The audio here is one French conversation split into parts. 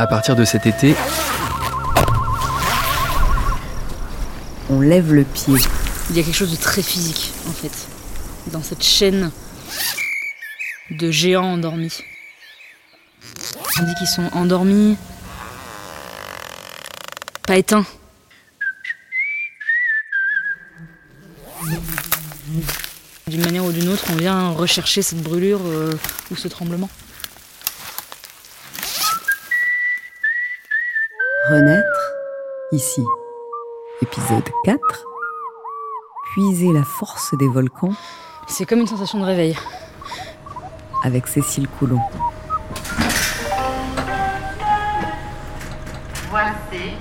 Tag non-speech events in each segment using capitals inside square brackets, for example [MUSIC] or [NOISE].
À partir de cet été, On lève le pied. Il y a quelque chose de très physique, en fait, dans cette chaîne de géants endormis. On dit qu'ils sont endormis, pas éteints. D'une manière ou d'une autre, on vient rechercher cette brûlure euh, ou ce tremblement. Ici. Épisode 4. Puiser la force des volcans C'est comme une sensation de réveil. avec Cécile Coulon. Voici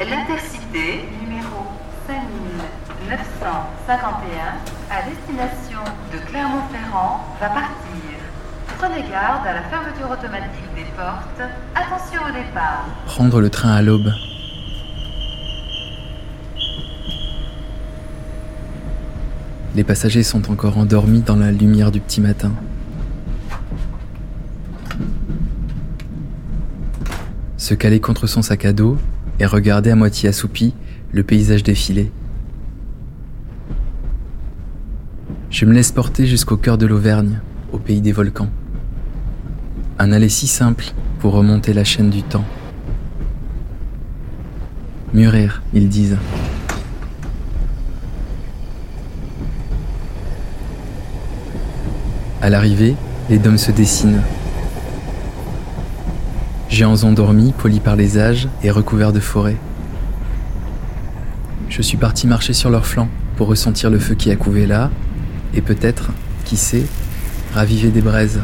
l'intercité numéro 5951 à destination de Clermont-Ferrand va partir. Prenez garde à la fermeture automatique des portes. Attention au départ. prendre le train à l'aube. Les passagers sont encore endormis dans la lumière du petit matin. Se caler contre son sac à dos et regarder à moitié assoupi le paysage défiler. Je me laisse porter jusqu'au cœur de l'Auvergne, au pays des volcans. Un aller si simple pour remonter la chaîne du temps. Mûrir, ils disent. À l'arrivée, les dômes se dessinent. Géants endormis, polis par les âges et recouverts de forêts. Je suis parti marcher sur leurs flancs pour ressentir le feu qui a couvé là, et peut-être, qui sait, raviver des braises.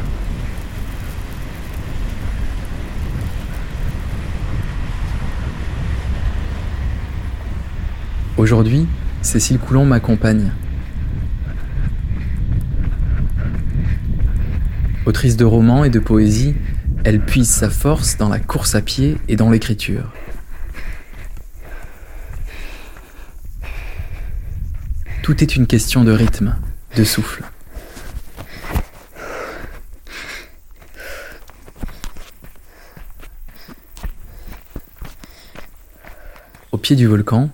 Aujourd'hui, Cécile Coulon m'accompagne. Autrice de romans et de poésie, elle puise sa force dans la course à pied et dans l'écriture. Tout est une question de rythme, de souffle. Au pied du volcan,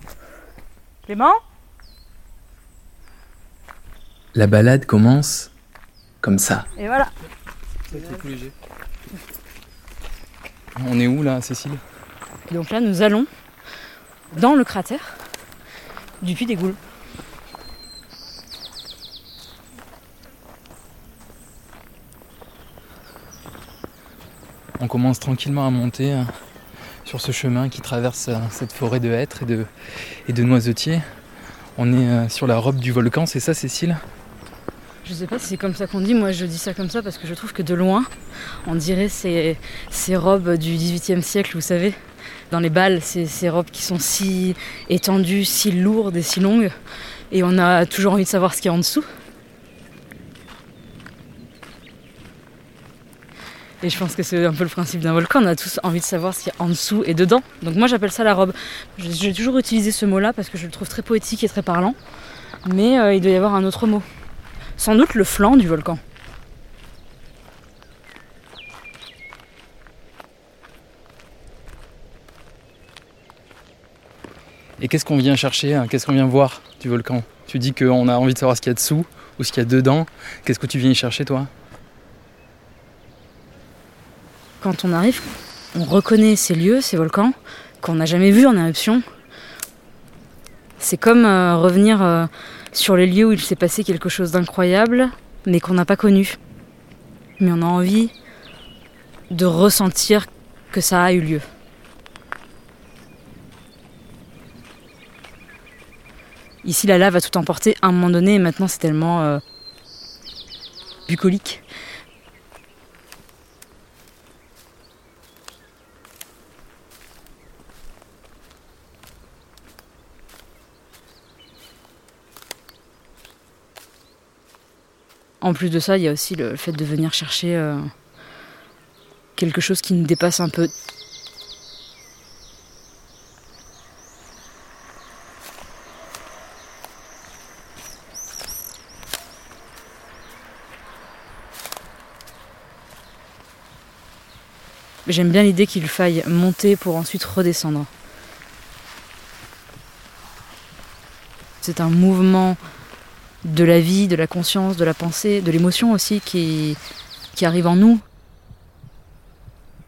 Clément? la balade commence comme ça. Et voilà. On est où là, Cécile? Donc là, nous allons dans le cratère du Puy des Goules. On commence tranquillement à monter euh, sur ce chemin qui traverse euh, cette forêt de hêtres et de, et de noisetiers. On est euh, sur la robe du volcan, c'est ça Cécile? Je sais pas si c'est comme ça qu'on dit, moi je dis ça comme ça parce que je trouve que de loin, on dirait ces, robes du XVIIIe siècle, vous savez, dans les balles, ces, ces robes qui sont si étendues, si lourdes et si longues, et on a toujours envie de savoir ce qu'il y a en dessous. Et je pense que c'est un peu le principe d'un volcan, on a tous envie de savoir ce qu'il y a en dessous et dedans. Donc moi j'appelle ça la robe. J'ai toujours utilisé ce mot-là parce que je le trouve très poétique et très parlant, mais euh, il doit y avoir un autre mot. Sans doute le flanc du volcan. Et qu'est-ce qu'on vient chercher hein Qu'est-ce qu'on vient voir du volcan Tu dis qu'on a envie de savoir ce qu'il y a dessous ou ce qu'il y a dedans. Qu'est-ce que tu viens y chercher toi Quand on arrive, on reconnaît ces lieux, ces volcans, qu'on n'a jamais vus en éruption. C'est comme euh, revenir euh, sur les lieux où il s'est passé quelque chose d'incroyable, mais qu'on n'a pas connu. Mais on a envie de ressentir que ça a eu lieu. Ici, la lave a tout emporté à un moment donné, et maintenant c'est tellement euh, bucolique. En plus de ça, il y a aussi le fait de venir chercher euh, quelque chose qui nous dépasse un peu. J'aime bien l'idée qu'il faille monter pour ensuite redescendre. C'est un mouvement de la vie, de la conscience, de la pensée, de l'émotion aussi qui, arrive en nous.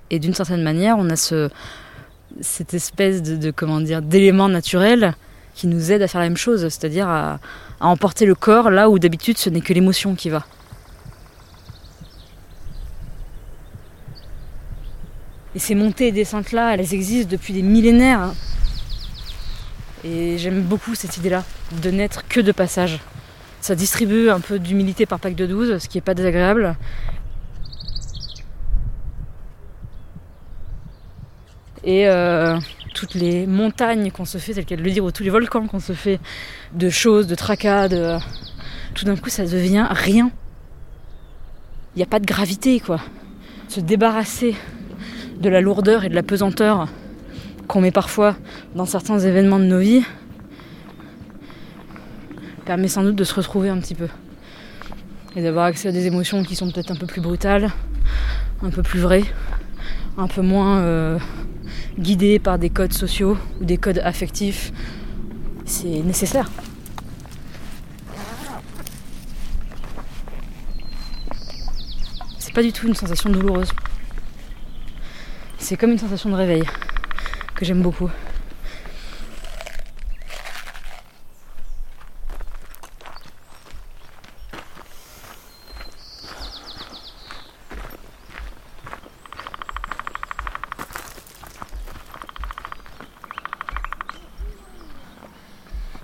Et d'une certaine manière, on a ce, cette espèce de, comment dire d'élément naturel qui nous aide à faire la même chose, c'est-à-dire à, emporter le corps là où d'habitude ce n'est que l'émotion qui va. Et ces montées et descentes là, elles existent depuis des millénaires. hein. Et j'aime beaucoup cette idée-là, de n'être que de passage. Ça distribue un peu d'humilité par pack de 12, ce qui n'est pas désagréable. Et euh, toutes les montagnes qu'on se fait, telles qu'elles le dire, ou tous les volcans qu'on se fait, de choses, de tracas, de... tout d'un coup ça devient rien. Il n'y a pas de gravité, quoi. Se débarrasser de la lourdeur et de la pesanteur qu'on met parfois dans certains événements de nos vies permet sans doute de se retrouver un petit peu et d'avoir accès à des émotions qui sont peut-être un peu plus brutales, un peu plus vraies, un peu moins euh, guidées par des codes sociaux ou des codes affectifs. C'est nécessaire. C'est pas du tout une sensation douloureuse. C'est comme une sensation de réveil que j'aime beaucoup.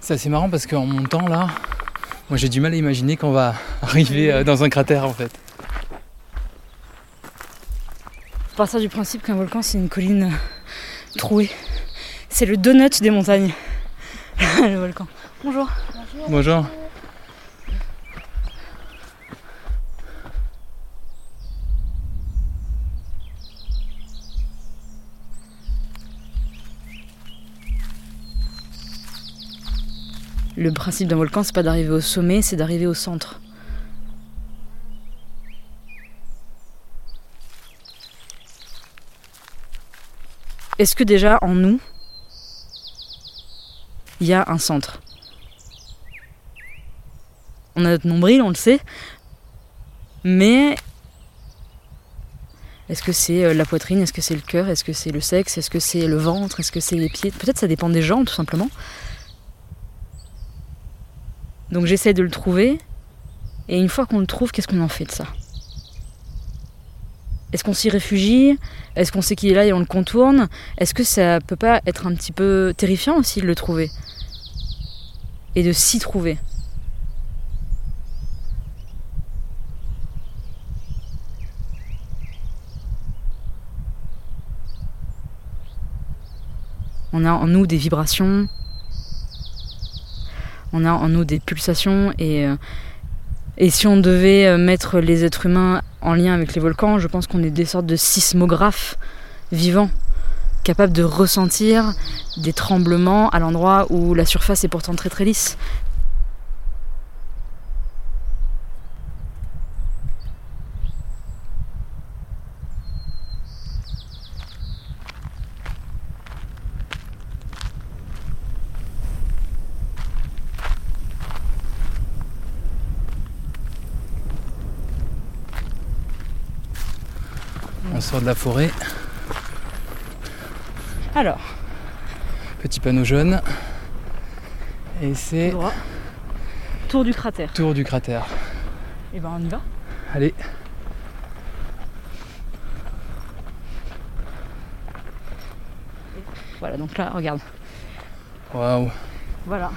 C'est assez marrant parce qu'en montant là, moi j'ai du mal à imaginer qu'on va [LAUGHS] arriver euh, dans un cratère en fait. Faut partir du principe qu'un volcan c'est une colline euh, trouée. C'est le donut des montagnes. [LAUGHS] le volcan. Bonjour. Bonjour. Le principe d'un volcan, c'est pas d'arriver au sommet, c'est d'arriver au centre. Est-ce que déjà en nous, il y a un centre? On a notre nombril, on le sait, mais est-ce que c'est euh, la poitrine, est-ce que c'est le cœur, est-ce que c'est le sexe, est-ce que c'est le ventre, est-ce que c'est les pieds? Peut-être ça dépend des gens, tout simplement. Donc j'essaie de le trouver. Et une fois qu'on le trouve, qu'est-ce qu'on en fait de ça? Est-ce qu'on s'y réfugie? Est-ce qu'on sait qu'il est là et on le contourne? Est-ce que ça peut pas être un petit peu terrifiant aussi de le trouver? Et de s'y trouver? On a en nous des vibrations, on a en nous des pulsations et, euh, si on devait euh, mettre les êtres humains en lien avec les volcans, je pense qu'on est des sortes de sismographes vivants, capables de ressentir des tremblements à l'endroit où la surface est pourtant très très lisse. On sort de la forêt, Alors, petit panneau jaune. Et c'est droit. Tour du cratère. tour du cratère. Et ben on y va. Allez, Voilà, donc là, regarde. waouh. Voilà.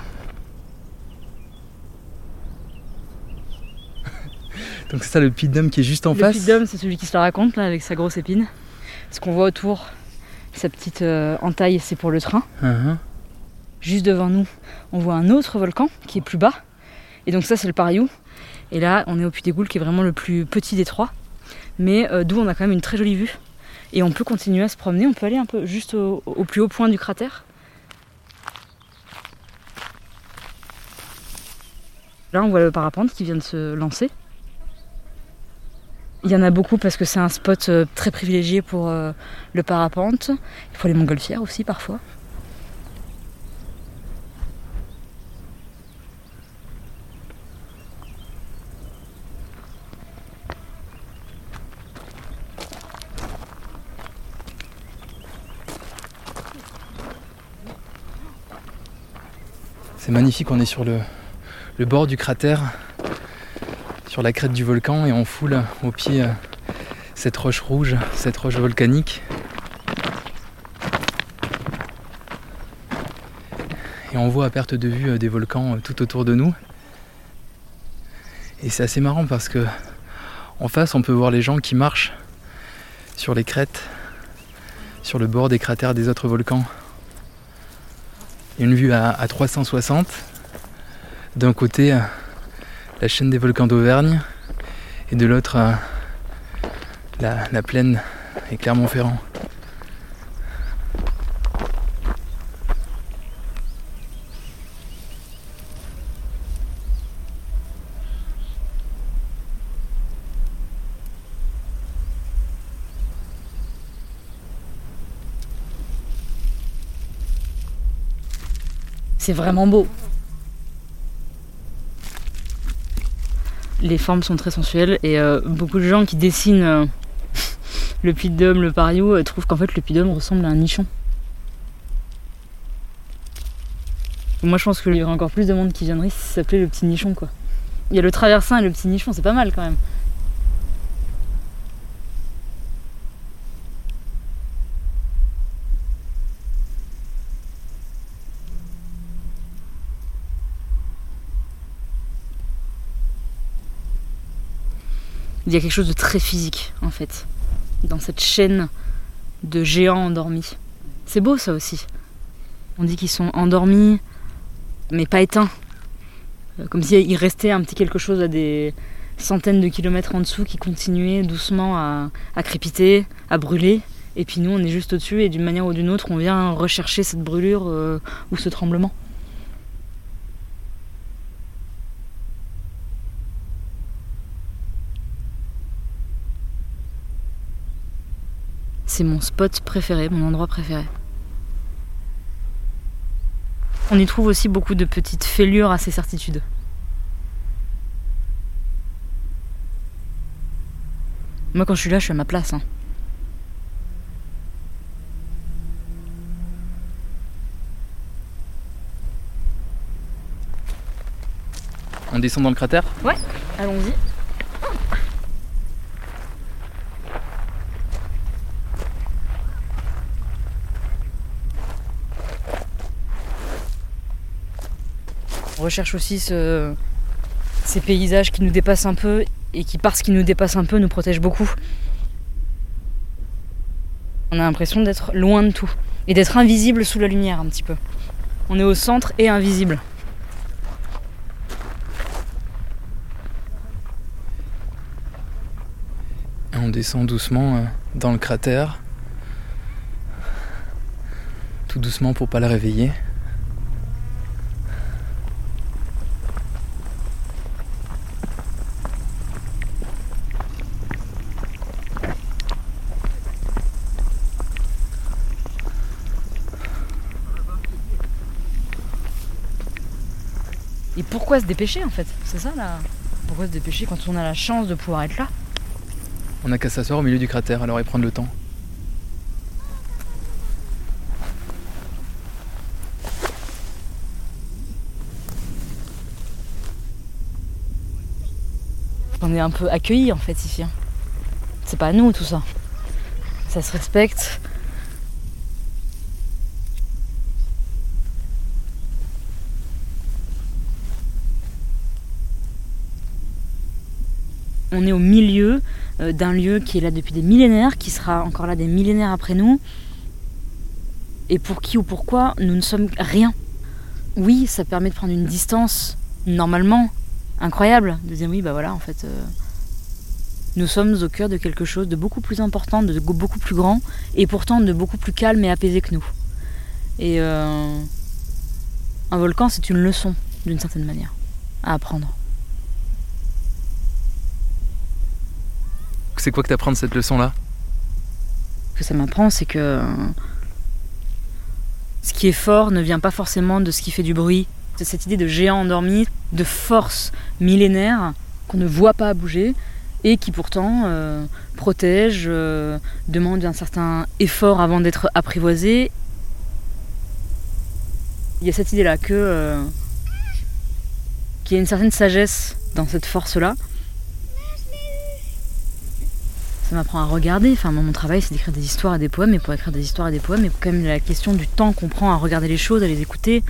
Donc c'est ça le pit dome qui est juste en le face. pit d'homme, c'est celui qui se la raconte là avec sa grosse épine. Ce qu'on voit autour, sa petite euh, entaille, c'est pour le train. Mhm. Juste devant nous, on voit un autre volcan qui est plus bas. Et donc ça, c'est le Pariou. Et là, on est au Puy des Goules qui est vraiment le plus petit des trois. Mais euh, d'où on a quand même une très jolie vue. Et on peut continuer à se promener. On peut aller un peu juste au, au plus haut point du cratère. Là, on voit le parapente qui vient de se lancer. Il y en a beaucoup parce que c'est un spot euh, très privilégié pour euh, le parapente, pour les montgolfières aussi parfois. C'est magnifique, on est sur le, le bord du cratère, la crête du volcan, et on foule au pied euh, cette roche rouge, cette roche volcanique. Et on voit à perte de vue euh, des volcans euh, tout autour de nous. Et c'est assez marrant parce que en face, on peut voir les gens qui marchent sur les crêtes, sur le bord des cratères des autres volcans. Une vue à, à 360. D'un côté, la chaîne des volcans d'Auvergne et de l'autre, euh, la, la plaine et Clermont-Ferrand. C'est vraiment beau. Les formes sont très sensuelles et euh, beaucoup de gens qui dessinent euh, [LAUGHS] le de Dôme, le Pariou, euh, trouvent qu'en fait le de Dôme ressemble à un nichon. Moi je pense qu'il y aurait encore plus de monde qui viendrait si ça s'appelait le petit nichon quoi. Il y a le traversin et le petit nichon, c'est pas mal quand même. Il y a quelque chose de très physique en fait dans cette chaîne de géants endormis. C'est beau ça aussi. On dit qu'ils sont endormis mais pas éteints. Euh, Comme s'il restait un petit quelque chose à des centaines de kilomètres en dessous qui continuait doucement à, crépiter, à brûler. Et puis nous on est juste au-dessus et d'une manière ou d'une autre on vient rechercher cette brûlure euh, ou ce tremblement. C'est mon spot préféré, mon endroit préféré. On y trouve aussi beaucoup de petites fêlures à ces certitudes. Moi, quand je suis là, je suis à ma place. hein. On descend dans le cratère? Allons-y. Recherche aussi ce- ces paysages qui nous dépassent un peu et qui, parce qu'ils nous dépassent un peu, nous protègent beaucoup. On a l'impression d'être loin de tout et d'être invisible sous la lumière un petit peu. On est au centre et invisible. On descend doucement euh, dans le cratère. Tout doucement pour pas la réveiller. Et pourquoi se dépêcher en fait C'est ça là Pourquoi se dépêcher quand on a la chance de pouvoir être là On n'a qu'à s'asseoir au milieu du cratère alors et prendre le temps. On est un peu accueillis en fait ici. hein. C'est pas à nous tout ça. Ça se respecte. On est au milieu euh, d'un lieu qui est là depuis des millénaires, qui sera encore là des millénaires après nous, et pour qui ou pourquoi nous ne sommes rien. Oui, ça permet de prendre une distance, normalement, incroyable, de dire oui, bah voilà, en fait, euh, nous sommes au cœur de quelque chose de beaucoup plus important, de beaucoup plus grand, et pourtant de beaucoup plus calme et apaisé que nous. Et euh, un volcan, c'est une leçon, d'une certaine manière, à apprendre. C'est quoi que t'apprends de cette leçon-là? Ce que ça m'apprend, c'est que ce qui est fort ne vient pas forcément de ce qui fait du bruit. C'est cette idée de géant endormi, de force millénaire qu'on ne voit pas bouger et qui pourtant euh, protège, euh, demande un certain effort avant d'être apprivoisé. Il y a cette idée-là que euh, qu'il y a une certaine sagesse dans cette force-là. Ça m'apprend à regarder. Enfin, mon travail, c'est d'écrire des histoires et des poèmes. Et pour écrire des histoires et des poèmes, il y a quand même la question du temps qu'on prend à regarder les choses, à les écouter,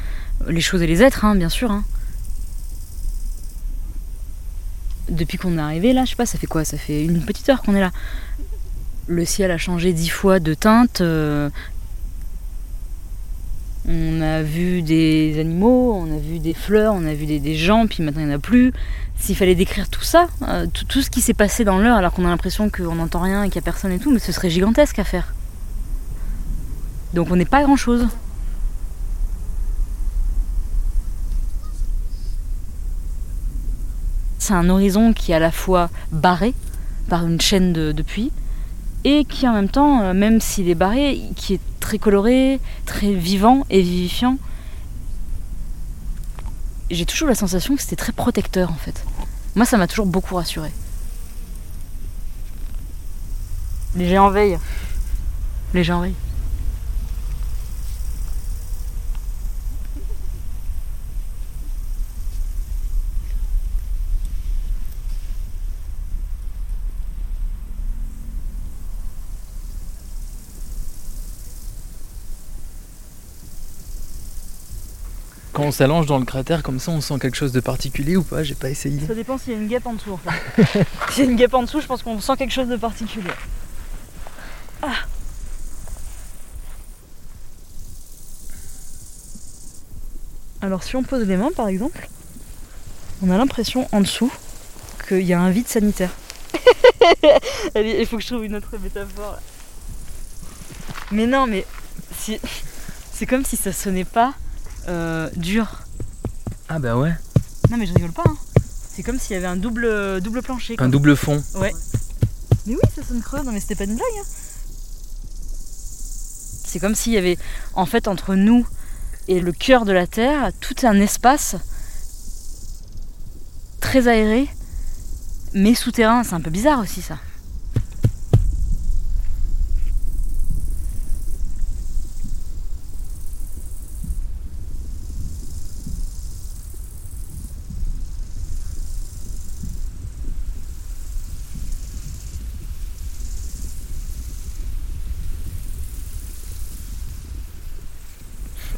les choses et les êtres, hein, bien sûr. hein. Depuis qu'on est arrivé là, je sais pas, ça fait quoi? Ça fait une petite heure qu'on est là. Le ciel a changé dix fois de teinte. euh, on a vu des animaux, on a vu des fleurs, on a vu des, gens, puis maintenant il n'y en a plus. S'il fallait décrire tout ça, euh, tout, ce qui s'est passé dans l'heure, alors qu'on a l'impression qu'on n'entend rien et qu'il n'y a personne et tout, mais ce serait gigantesque à faire. Donc on n'est pas grand chose. C'est un horizon qui est à la fois barré par une chaîne de, de puits et qui en même temps, euh, même s'il est barré, qui est très coloré, très vivant et vivifiant. J'ai toujours la sensation que c'était très protecteur en fait. Moi, ça m'a toujours beaucoup rassuré. Les géants veillent. Les géants veillent. Quand on s'allonge dans le cratère comme ça, on sent quelque chose de particulier ou pas J'ai pas essayé. Ça dépend s'il y a une guêpe en dessous en fait. [LAUGHS] s'il y a une guêpe en dessous, je pense qu'on sent quelque chose de particulier. Ah. Alors si on pose les mains par exemple, on a l'impression en dessous qu'il y a un vide sanitaire. [LAUGHS] Allez, il faut que je trouve une autre métaphore. là. Mais non, mais si- c'est comme si ça sonnait pas euh, dur. Ah bah ouais. Non mais je rigole pas. hein. C'est comme s'il y avait un double, double plancher. quoi. Un double fond. Ouais. Mais oui, ça sonne creux. Non mais c'était pas une blague. hein. C'est comme s'il y avait, en fait, entre nous et le cœur de la Terre, tout un espace très aéré, mais souterrain. C'est un peu bizarre aussi ça.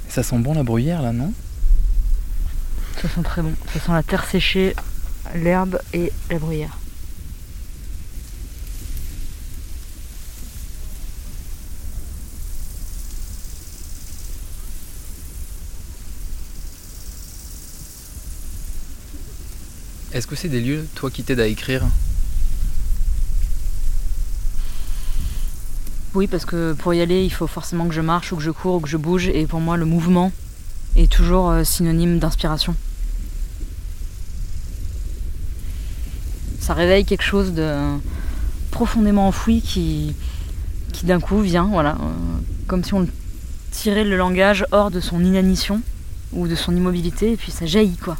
Ça sent bon la bruyère là, non? Ça sent très bon. Ça sent la terre séchée, l'herbe et la bruyère. Est-ce que c'est des lieux, toi, qui t'aident à écrire? Oui, parce que pour y aller, il faut forcément que je marche ou que je cours ou que je bouge. Et pour moi, le mouvement est toujours euh, synonyme d'inspiration. Ça réveille quelque chose de profondément enfoui qui, d'un coup vient, voilà, euh, comme si on tirait le langage hors de son inanition ou de son immobilité, et puis ça jaillit, quoi.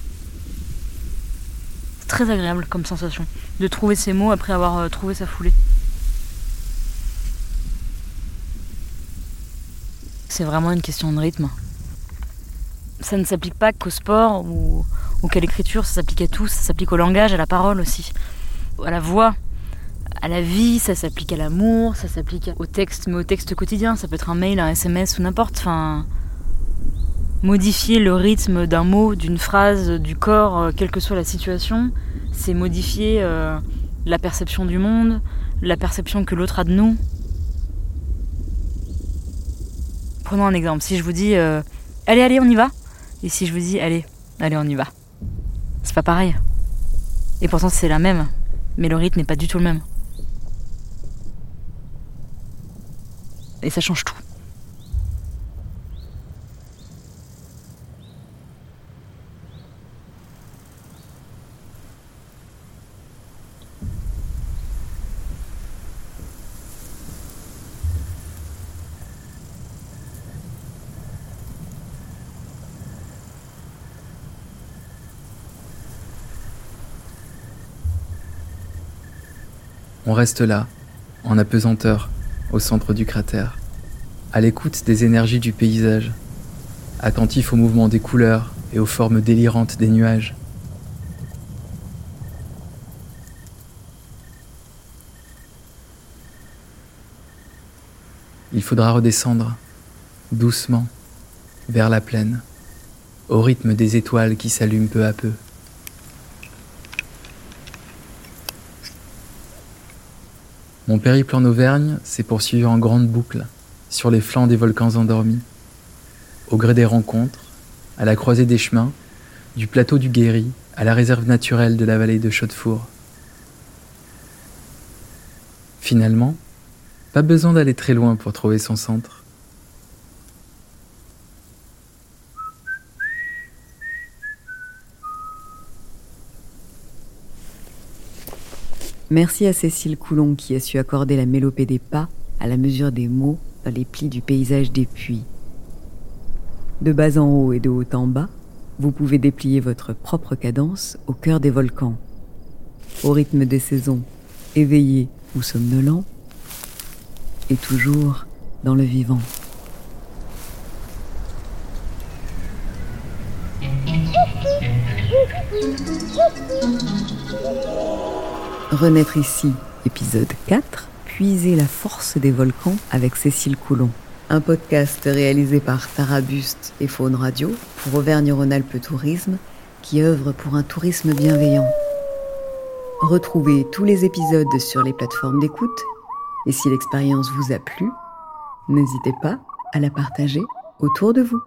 C'est très agréable comme sensation de trouver ces mots après avoir euh, trouvé sa foulée. C'est vraiment une question de rythme. Ça ne s'applique pas qu'au sport ou, qu'à l'écriture, ça s'applique à tout, ça s'applique au langage, à la parole aussi, à la voix, à la vie, ça s'applique à l'amour, ça s'applique au texte, mais au texte quotidien, ça peut être un mail, un SMS ou n'importe. Enfin, modifier le rythme d'un mot, d'une phrase, du corps, euh, quelle que soit la situation, c'est modifier euh, la perception du monde, la perception que l'autre a de nous. Prenons un exemple. Si je vous dis euh, allez, allez, on y va, et si je vous dis allez, allez, on y va, c'est pas pareil. Et pourtant c'est la même, mais le rythme n'est pas du tout le même. Et ça change tout. On reste là, en apesanteur, au centre du cratère, à l'écoute des énergies du paysage, attentif au mouvement des couleurs et aux formes délirantes des nuages. Il faudra redescendre, doucement, vers la plaine, au rythme des étoiles qui s'allument peu à peu. Mon périple en Auvergne s'est poursuivi en grande boucle sur les flancs des volcans endormis, au gré des rencontres, à la croisée des chemins, du plateau du Guéry à la réserve naturelle de la vallée de Chaudefour. Finalement, pas besoin d'aller très loin pour trouver son centre. Merci à Cécile Coulon qui a su accorder la mélopée des pas à la mesure des mots dans les plis du paysage des puits. De bas en haut et de haut en bas, vous pouvez déplier votre propre cadence au cœur des volcans. Au rythme des saisons, éveillé ou somnolent, et toujours dans le vivant. Renaître ici, épisode 4, puiser la force des volcans avec Cécile Coulon. Un podcast réalisé par Tarabuste et Faune Radio pour Auvergne-Rhône-Alpes Tourisme qui œuvre pour un tourisme bienveillant. Retrouvez tous les épisodes sur les plateformes d'écoute et si l'expérience vous a plu, n'hésitez pas à la partager autour de vous.